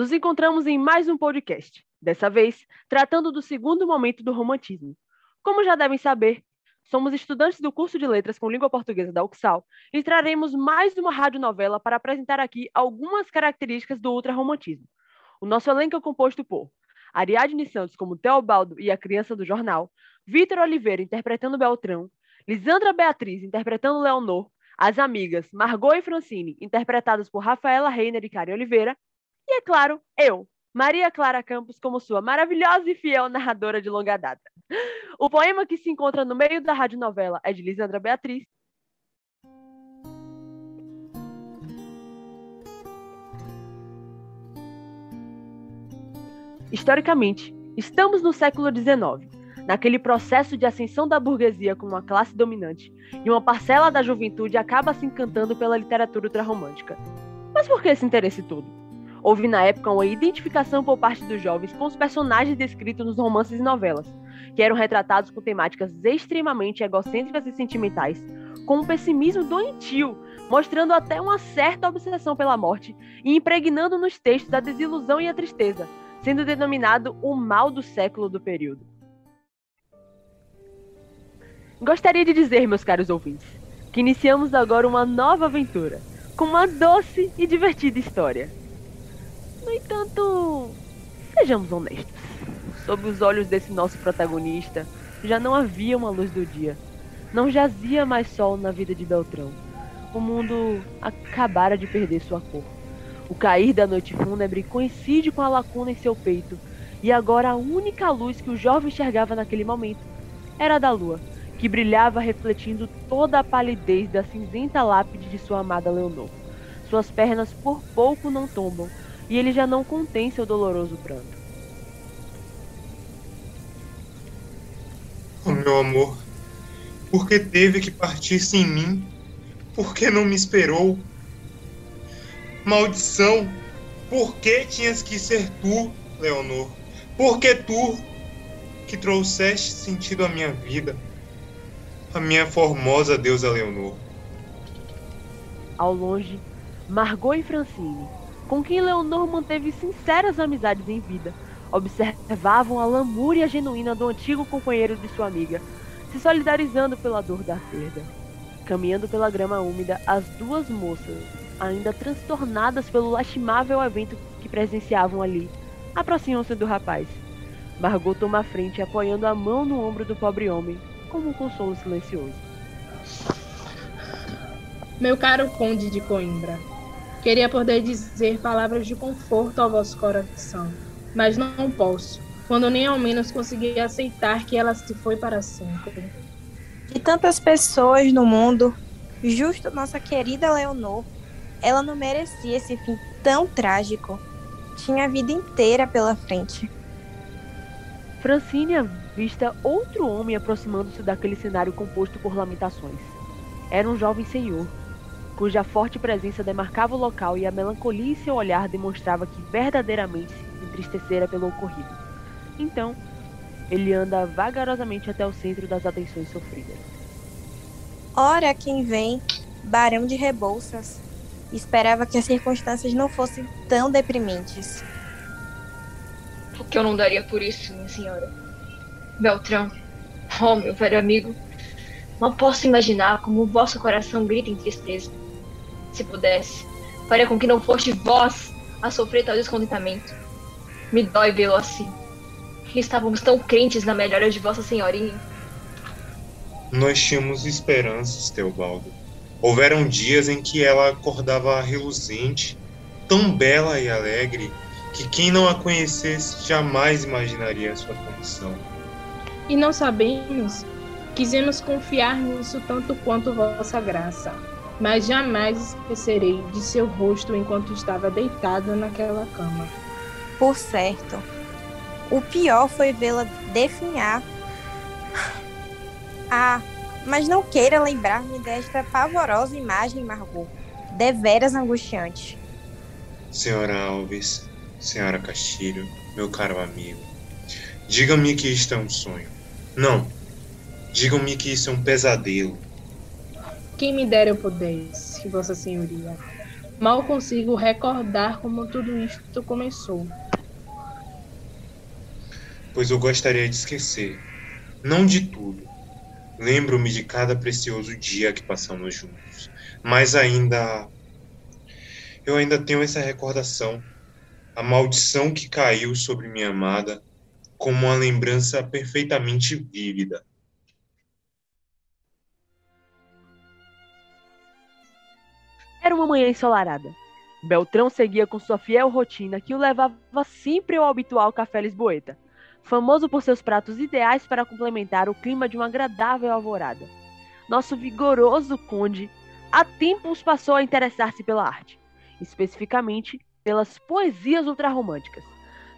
Nos encontramos em mais um podcast, dessa vez tratando do segundo momento do romantismo. Como já devem saber, somos estudantes do curso de Letras com Língua Portuguesa da UXAL e traremos mais uma radionovela para apresentar aqui algumas características do ultrarromantismo. O nosso elenco é composto por Ariadne Santos como Teobaldo e a criança do jornal, Vitor Oliveira interpretando Beltrão, Lisandra Beatriz interpretando Leonor, as amigas Margot e Francine interpretadas por Rafaela Reiner e Karen Oliveira, e, é claro, eu, Maria Clara Campos, como sua maravilhosa e fiel narradora de longa data. O poema que se encontra no meio da radionovela é de Lisandra Beatriz. Historicamente, estamos no século XIX, naquele processo de ascensão da burguesia como uma classe dominante, e uma parcela da juventude acaba se encantando pela literatura ultrarromântica. Mas por que esse interesse todo? Houve na época uma identificação por parte dos jovens com os personagens descritos nos romances e novelas, que eram retratados com temáticas extremamente egocêntricas e sentimentais, com um pessimismo doentio, mostrando até uma certa obsessão pela morte e impregnando nos textos a desilusão e a tristeza, sendo denominado o mal do século do período. Gostaria de dizer, meus caros ouvintes, que iniciamos agora uma nova aventura, com uma doce e divertida história no entanto, sejamos honestos. Sob os olhos desse nosso protagonista, já não havia uma luz do dia. Não jazia mais sol na vida de Beltrão. O mundo acabara de perder sua cor. O cair da noite fúnebre coincide com a lacuna em seu peito, e agora a única luz que o jovem enxergava naquele momento era a da lua, que brilhava refletindo toda a palidez da cinzenta lápide de sua amada Leonor. Suas pernas por pouco não tombam, e ele já não contém seu doloroso pranto. Oh, meu amor, por que teve que partir sem mim? Por que não me esperou? Maldição! Por que tinhas que ser tu, Leonor? Por que tu que trouxeste sentido à minha vida? A minha formosa deusa Leonor. Ao longe, Margot e Francine com quem Leonor manteve sinceras amizades em vida. Observavam a lamúria genuína do antigo companheiro de sua amiga, se solidarizando pela dor da perda. Caminhando pela grama úmida, as duas moças, ainda transtornadas pelo lastimável evento que presenciavam ali, aproximam-se do rapaz. Margot toma a frente, apoiando a mão no ombro do pobre homem, como um consolo silencioso. Meu caro conde de Coimbra, Queria poder dizer palavras de conforto ao vosso coração, mas não posso, quando nem ao menos consegui aceitar que ela se foi para sempre. De tantas pessoas no mundo, justo nossa querida Leonor, ela não merecia esse fim tão trágico. Tinha a vida inteira pela frente. Francine avista outro homem aproximando-se daquele cenário composto por lamentações. Era um jovem senhor, cuja forte presença demarcava o local e a melancolia em seu olhar demonstrava que verdadeiramente se entristecera pelo ocorrido. Então, ele anda vagarosamente até o centro das atenções sofridas. Ora, quem vem, Barão de Rebouças. Esperava que as circunstâncias não fossem tão deprimentes. O que eu não daria por isso, minha senhora? Beltrão, oh meu velho amigo, não posso imaginar como o vosso coração grita em tristeza se pudesse, faria com que não fosse vós a sofrer tal descontentamento. Me dói vê-lo assim. Estávamos tão crentes na melhora de Vossa Senhorinha. Nós tínhamos esperanças, Teobaldo. Houveram dias em que ela acordava reluzente, tão bela e alegre, que quem não a conhecesse jamais imaginaria a sua condição. E não sabemos, quisemos confiar nisso tanto quanto vossa graça mas jamais esquecerei de seu rosto enquanto estava deitada naquela cama. Por certo, o pior foi vê-la definhar. Ah, mas não queira lembrar-me desta pavorosa imagem, Margot. Deveras angustiante. Senhora Alves, senhora Castilho, meu caro amigo, digam-me que isto é um sonho. Não, digam-me que isso é um pesadelo quem me dera eu pudesse, Vossa Senhoria. Mal consigo recordar como tudo isto começou. Pois eu gostaria de esquecer. Não de tudo. Lembro-me de cada precioso dia que passamos juntos. Mas ainda. Eu ainda tenho essa recordação. A maldição que caiu sobre minha amada, como uma lembrança perfeitamente vívida. Era uma manhã ensolarada. Beltrão seguia com sua fiel rotina que o levava sempre ao habitual café Lisboeta, famoso por seus pratos ideais para complementar o clima de uma agradável alvorada. Nosso vigoroso conde há tempos passou a interessar-se pela arte, especificamente pelas poesias ultrarromânticas.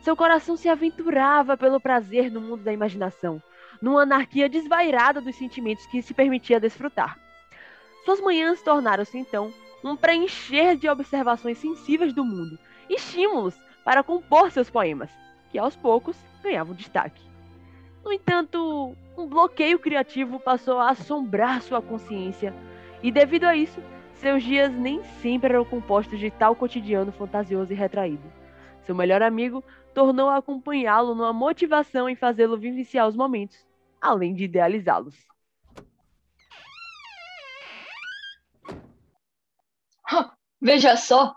Seu coração se aventurava pelo prazer no mundo da imaginação, numa anarquia desvairada dos sentimentos que se permitia desfrutar. Suas manhãs tornaram-se então um preencher de observações sensíveis do mundo, estímulos para compor seus poemas, que aos poucos ganhavam destaque. No entanto, um bloqueio criativo passou a assombrar sua consciência, e devido a isso, seus dias nem sempre eram compostos de tal cotidiano fantasioso e retraído. Seu melhor amigo tornou a acompanhá-lo numa motivação em fazê-lo vivenciar os momentos, além de idealizá-los. Veja só,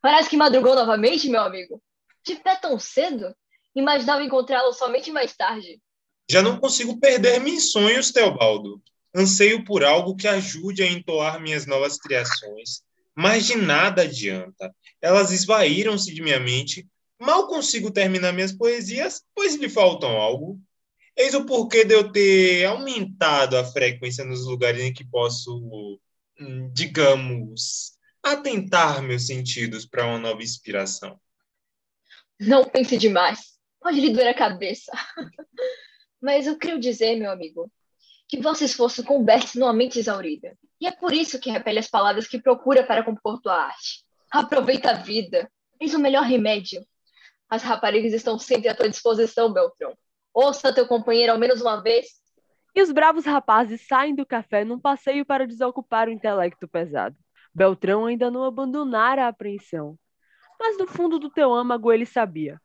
parece que madrugou novamente, meu amigo. De pé tão cedo? Imaginava encontrá-lo somente mais tarde. Já não consigo perder-me em sonhos, Teobaldo. Anseio por algo que ajude a entoar minhas novas criações, mas de nada adianta. Elas esvaíram-se de minha mente. Mal consigo terminar minhas poesias, pois lhe faltam algo. Eis o porquê de eu ter aumentado a frequência nos lugares em que posso, hum, digamos, atentar meus sentidos para uma nova inspiração. Não pense demais. Pode lhe doer a cabeça. Mas eu creio dizer, meu amigo, que vosso esforço converte numa mente exaurida. E é por isso que repele as palavras que procura para compor tua arte. Aproveita a vida. Eis o melhor remédio. As raparigas estão sempre à tua disposição, Beltrão. Ouça teu companheiro ao menos uma vez. E os bravos rapazes saem do café num passeio para desocupar o intelecto pesado. Beltrão ainda não abandonara a apreensão. Mas no fundo do teu âmago ele sabia.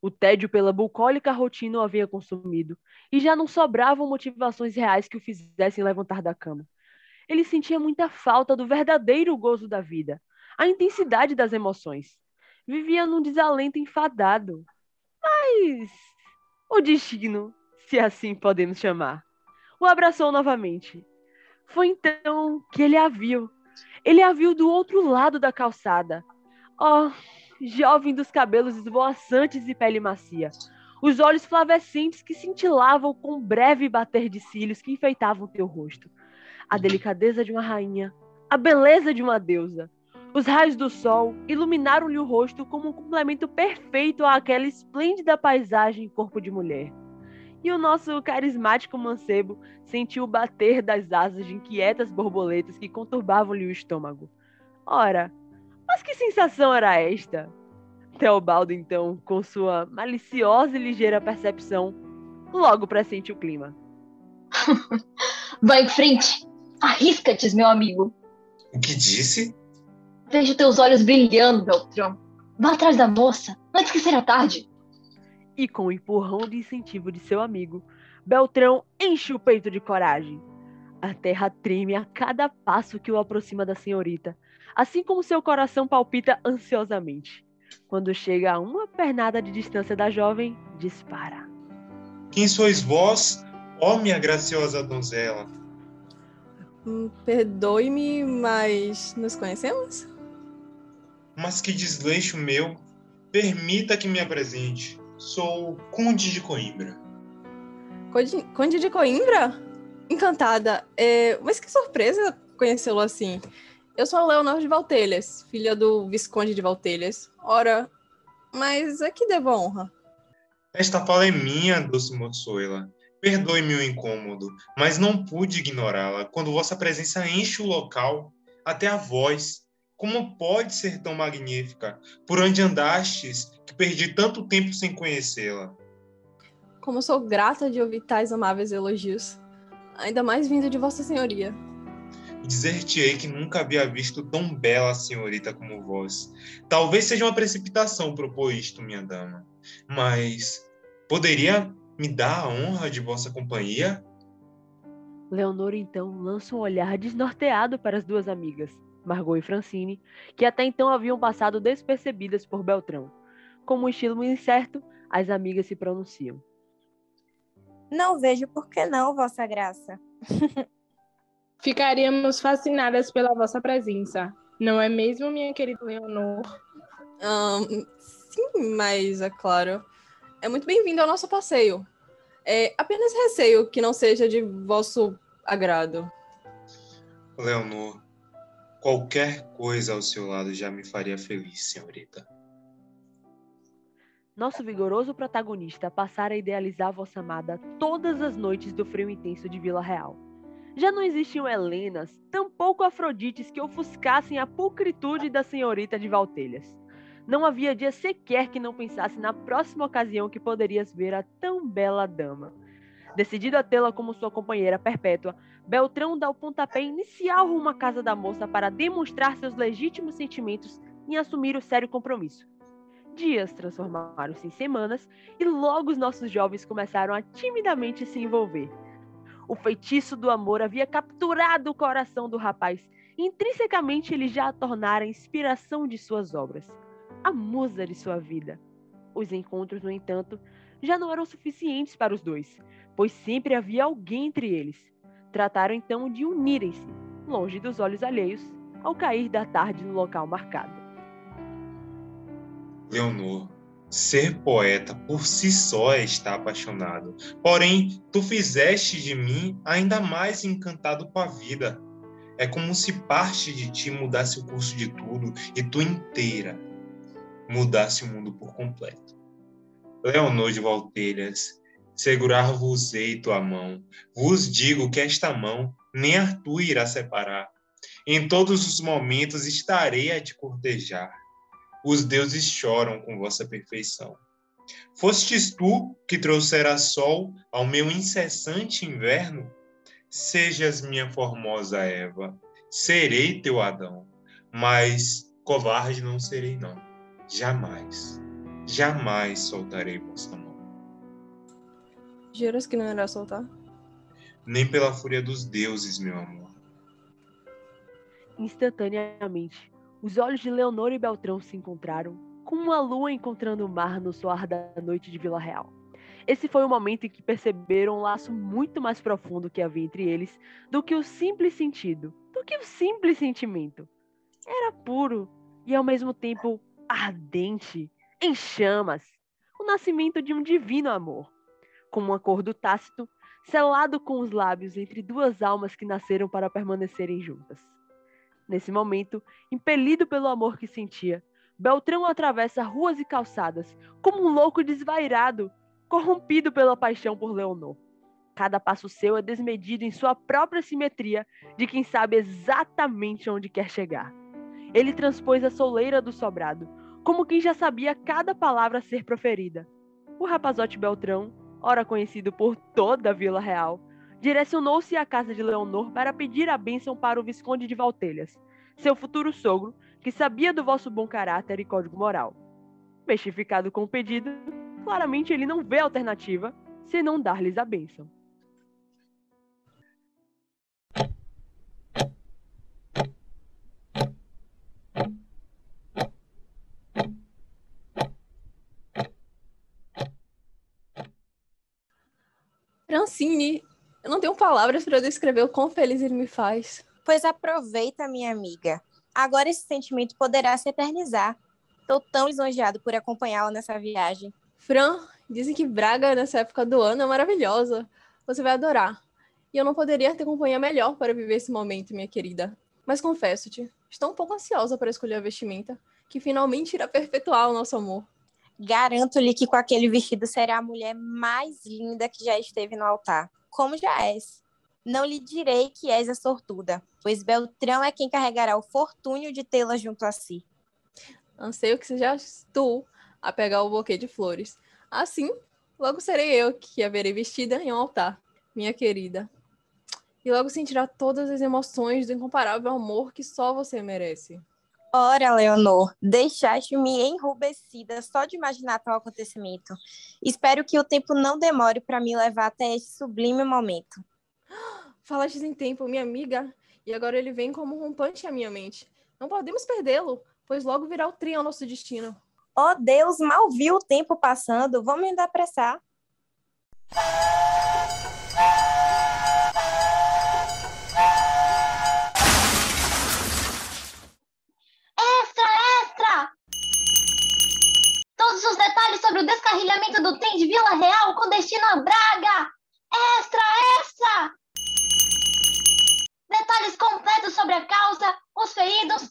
O tédio pela bucólica rotina o havia consumido, e já não sobravam motivações reais que o fizessem levantar da cama. Ele sentia muita falta do verdadeiro gozo da vida, a intensidade das emoções. Vivia num desalento enfadado. Mas o destino, se assim podemos chamar, o abraçou novamente. Foi então que ele a viu. Ele a viu do outro lado da calçada. Oh, jovem dos cabelos esvoaçantes e pele macia. Os olhos flavescentes que cintilavam com um breve bater de cílios que enfeitavam teu rosto. A delicadeza de uma rainha, a beleza de uma deusa. Os raios do sol iluminaram-lhe o rosto como um complemento perfeito àquela esplêndida paisagem em corpo de mulher. E o nosso carismático mancebo sentiu o bater das asas de inquietas borboletas que conturbavam-lhe o estômago. Ora, mas que sensação era esta? Teobaldo, então, com sua maliciosa e ligeira percepção, logo pressente o clima. Vai em frente! Arrisca-te, meu amigo! O que disse? Vejo teus olhos brilhando, Beltrão. Vá atrás da moça, antes que seja tarde. E com o empurrão de incentivo de seu amigo, Beltrão enche o peito de coragem. A terra treme a cada passo que o aproxima da senhorita, assim como seu coração palpita ansiosamente. Quando chega a uma pernada de distância da jovem, dispara. Quem sois vós, ó minha graciosa donzela? Hum, Perdoe-me, mas nos conhecemos? Mas que desleixo meu! Permita que me apresente. Sou Conde de Coimbra. Conde, Conde de Coimbra? Encantada. É, mas que surpresa conhecê-lo assim. Eu sou a Leonor de Valtelhas, filha do Visconde de Valtelhas. Ora, mas a que devo a honra? Esta fala é minha, doce moçoila. Perdoe-me o incômodo, mas não pude ignorá-la quando vossa presença enche o local, até a voz. Como pode ser tão magnífica? Por onde andastes, perdi tanto tempo sem conhecê-la? Como sou grata de ouvir tais amáveis elogios, ainda mais vindo de Vossa Senhoria. dizer-te-ei que nunca havia visto tão bela senhorita como vós. Talvez seja uma precipitação propor isto, minha dama, mas poderia me dar a honra de vossa companhia? Leonor então lança um olhar desnorteado para as duas amigas, Margot e Francine, que até então haviam passado despercebidas por Beltrão. Com um estilo incerto, as amigas se pronunciam. Não vejo por que não, Vossa Graça. Ficaríamos fascinadas pela vossa presença. Não é mesmo, minha querida Leonor? Um, sim, mas é claro. É muito bem-vindo ao nosso passeio. É apenas receio que não seja de vosso agrado. Leonor, qualquer coisa ao seu lado já me faria feliz, senhorita. Nosso vigoroso protagonista passara a idealizar vossa amada todas as noites do frio intenso de Vila Real. Já não existiam Helenas, tampouco Afrodites que ofuscassem a pulcritude da senhorita de Valtelhas. Não havia dia sequer que não pensasse na próxima ocasião que poderias ver a tão bela dama. Decidido a tê-la como sua companheira perpétua, Beltrão dá o pontapé inicial rumo à casa da moça para demonstrar seus legítimos sentimentos e assumir o sério compromisso. Dias transformaram-se em semanas e logo os nossos jovens começaram a timidamente se envolver. O feitiço do amor havia capturado o coração do rapaz e intrinsecamente ele já a tornara a inspiração de suas obras, a musa de sua vida. Os encontros, no entanto, já não eram suficientes para os dois, pois sempre havia alguém entre eles. Trataram então de unirem-se, longe dos olhos alheios, ao cair da tarde no local marcado. Leonor, Ser poeta por si só é estar apaixonado. Porém, tu fizeste de mim ainda mais encantado com a vida. É como se parte de ti mudasse o curso de tudo e tu inteira mudasse o mundo por completo. Leonor de Valtelhas, segurar-vos-ei tua mão. Vos digo que esta mão nem Arthur irá separar. Em todos os momentos estarei a te cortejar os deuses choram com vossa perfeição. Fostes tu que trouxera sol ao meu incessante inverno? Sejas minha formosa Eva, serei teu Adão, mas covarde não serei não. Jamais, jamais soltarei vossa mão. Juras que não irá soltar? Nem pela fúria dos deuses, meu amor. Instantaneamente, os olhos de Leonor e Beltrão se encontraram, como a lua encontrando o mar no soar da noite de Vila Real. Esse foi o momento em que perceberam um laço muito mais profundo que havia entre eles do que o simples sentido, do que o simples sentimento. Era puro e ao mesmo tempo ardente, em chamas, o nascimento de um divino amor, como um acordo tácito, selado com os lábios entre duas almas que nasceram para permanecerem juntas. Nesse momento, impelido pelo amor que sentia, Beltrão atravessa ruas e calçadas, como um louco desvairado, corrompido pela paixão por Leonor. Cada passo seu é desmedido em sua própria simetria de quem sabe exatamente onde quer chegar. Ele transpôs a soleira do sobrado, como quem já sabia cada palavra a ser proferida. O rapazote Beltrão, ora conhecido por toda a Vila Real, direcionou-se à casa de Leonor para pedir a bênção para o Visconde de Valtelhas, seu futuro sogro, que sabia do vosso bom caráter e código moral. Mestificado com o pedido, claramente ele não vê alternativa senão dar-lhes a bênção. Não tenho palavras para descrever o quão feliz ele me faz. Pois aproveita, minha amiga. Agora esse sentimento poderá se eternizar. Estou tão lisonjeado por acompanhá-la nessa viagem. Fran, dizem que Braga nessa época do ano é maravilhosa. Você vai adorar. E eu não poderia ter companhia melhor para viver esse momento, minha querida. Mas confesso-te, estou um pouco ansiosa para escolher a vestimenta, que finalmente irá perpetuar o nosso amor. Garanto-lhe que com aquele vestido será a mulher mais linda que já esteve no altar como já és. Não lhe direi que és a sortuda, pois Beltrão é quem carregará o fortúnio de tê-la junto a si. Anseio que sejas tu a pegar o buquê de flores. Assim, logo serei eu que a verei vestida em um altar, minha querida. E logo sentirá todas as emoções do incomparável amor que só você merece. Ora, Leonor, deixaste-me enrubescida só de imaginar tal acontecimento. Espero que o tempo não demore para me levar até este sublime momento. Falaste em tempo, minha amiga, e agora ele vem como um rompante à minha mente. Não podemos perdê-lo, pois logo virá o trem ao nosso destino. Oh Deus, mal vi o tempo passando, vamos ainda apressar. Extra, extra! Todos os detalhes sobre o descarrilhamento do trem de Vila Real com destino a Braga! Extra, extra! Detalhes completos sobre a causa, os feridos,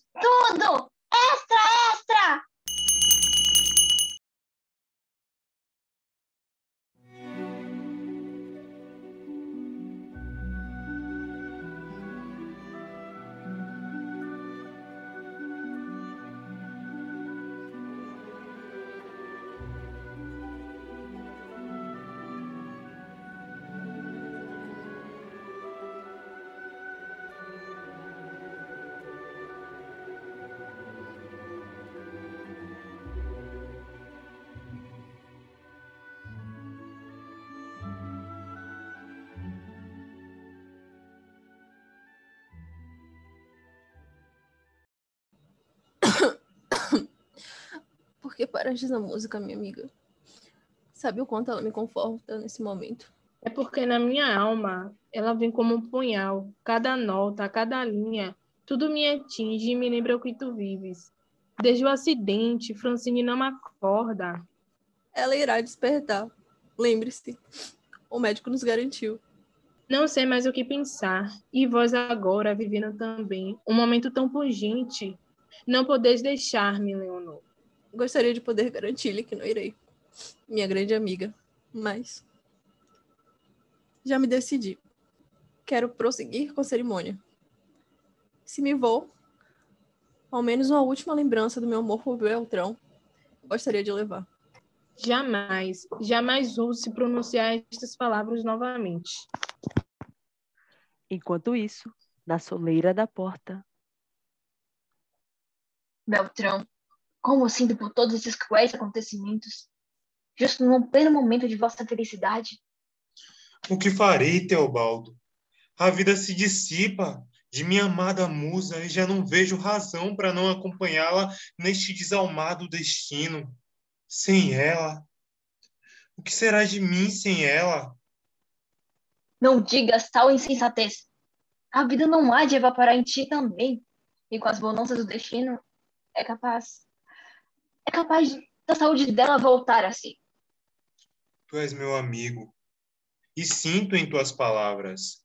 Por que paraste na música, minha amiga? Sabe o quanto ela me conforta nesse momento? É porque na minha alma ela vem como um punhal. Cada nota, cada linha, tudo me atinge e me lembra o que tu vives. Desde o acidente, Francine não acorda. Ela irá despertar. Lembre-se, o médico nos garantiu. Não sei mais o que pensar. E vós agora, vivendo também, um momento tão pungente. Não podeis deixar-me, Leonor. Gostaria de poder garantir-lhe que não irei. Minha grande amiga. Mas. Já me decidi. Quero prosseguir com a cerimônia. Se me vou, ao menos uma última lembrança do meu amor por Beltrão, gostaria de levar. Jamais, jamais ouse pronunciar estas palavras novamente. Enquanto isso, na soleira da porta, Beltrão, como sinto por todos esses cruéis acontecimentos, justo no pleno momento de vossa felicidade. O que farei, Teobaldo? A vida se dissipa de minha amada musa e já não vejo razão para não acompanhá-la neste desalmado destino. Sem ela, o que será de mim sem ela? Não digas tal insensatez. A vida não há de evaporar em ti também. E com as bonanças do destino, é capaz. É capaz de, da saúde dela voltar a si. Tu és meu amigo e sinto em tuas palavras,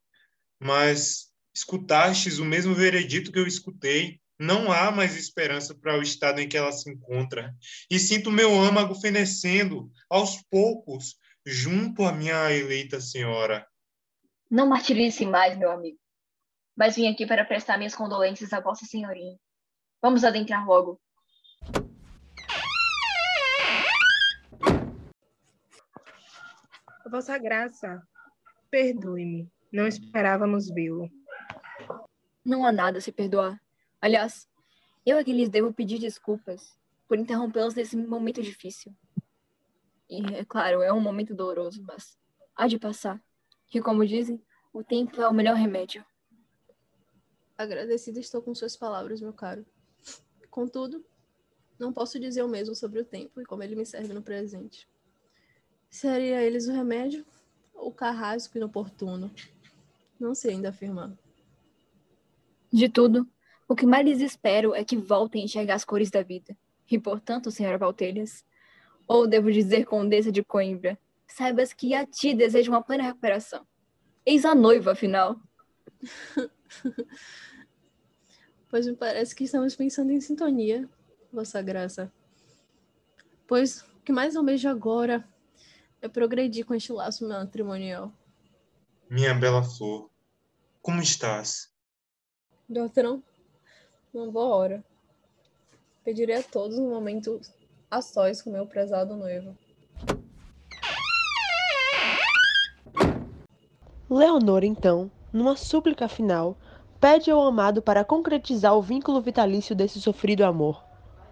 mas escutastes o mesmo veredito que eu escutei. Não há mais esperança para o estado em que ela se encontra. E sinto meu âmago fenecendo, aos poucos, junto à minha eleita senhora. Não martirize mais, meu amigo. Mas vim aqui para prestar minhas condolências a Vossa Senhorinha. Vamos adentrar logo. Vossa Graça, perdoe-me. Não esperávamos vê-lo. Não há nada a se perdoar. Aliás, eu é que lhes devo pedir desculpas por interrompê-los nesse momento difícil. E, é claro, é um momento doloroso, mas há de passar. Que, como dizem, o tempo é o melhor remédio. Agradecida estou com suas palavras, meu caro. Contudo, não posso dizer o mesmo sobre o tempo e como ele me serve no presente. Seria eles o remédio ou o carrasco inoportuno? Não sei ainda afirmar. De tudo, o que mais lhes espero é que voltem a enxergar as cores da vida. E, portanto, senhora Valtelhas, ou devo dizer condessa de Coimbra, saibas que a ti desejo uma plena recuperação. Eis a noiva, afinal. pois me parece que estamos pensando em sintonia, Vossa Graça. Pois o que mais almejo agora é progredir com este laço matrimonial. Minha bela flor, como estás? Doutrão, uma boa hora. Pedirei a todos um momento a sós com meu prezado noivo. Leonor, então, numa súplica final, pede ao amado para concretizar o vínculo vitalício desse sofrido amor.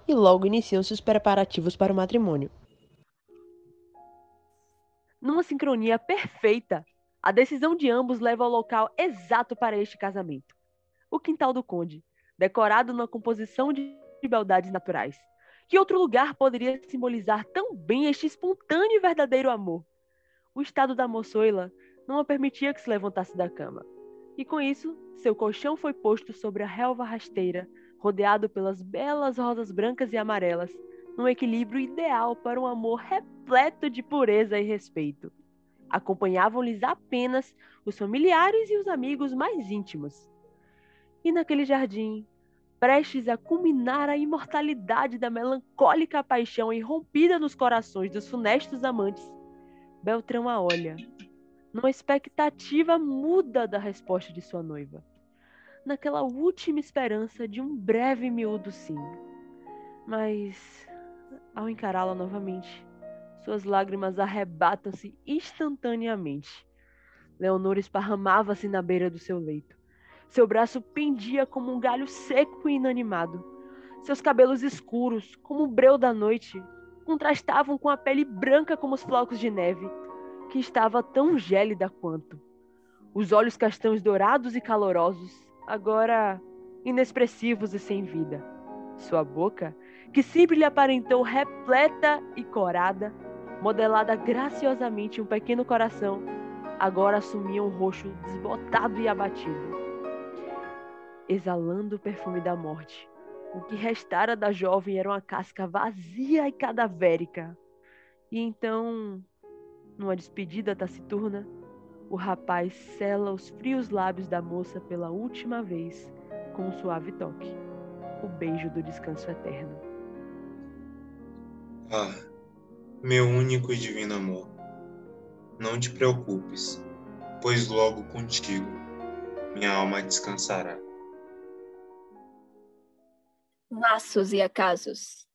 E logo iniciam-se os preparativos para o matrimônio. Numa sincronia perfeita, a decisão de ambos leva ao local exato para este casamento. O quintal do conde, decorado numa composição de beldades naturais. Que outro lugar poderia simbolizar tão bem este espontâneo e verdadeiro amor? O estado da moçoila não a permitia que se levantasse da cama. E com isso, seu colchão foi posto sobre a relva rasteira, rodeado pelas belas rosas brancas e amarelas, num equilíbrio ideal para um amor repleto de pureza e respeito. Acompanhavam-lhes apenas os familiares e os amigos mais íntimos. E naquele jardim, prestes a culminar a imortalidade da melancólica paixão irrompida nos corações dos funestos amantes, Beltrão a olha, numa expectativa muda da resposta de sua noiva, naquela última esperança de um breve miúdo sim. Mas, ao encará-la novamente, suas lágrimas arrebatam-se instantaneamente. Leonor esparramava-se na beira do seu leito. Seu braço pendia como um galho seco e inanimado. Seus cabelos escuros, como o breu da noite, contrastavam com a pele branca como os flocos de neve, que estava tão gélida quanto. Os olhos castanhos dourados e calorosos, agora inexpressivos e sem vida. Sua boca, que sempre lhe aparentou repleta e corada, modelada graciosamente um pequeno coração, agora assumia um rosto desbotado e abatido. Exalando o perfume da morte, o que restara da jovem era uma casca vazia e cadavérica. E então, numa despedida taciturna, o rapaz sela os frios lábios da moça pela última vez com um suave toque o beijo do descanso eterno. Ah, meu único e divino amor. Não te preocupes, pois logo contigo minha alma descansará. Laços e acasos.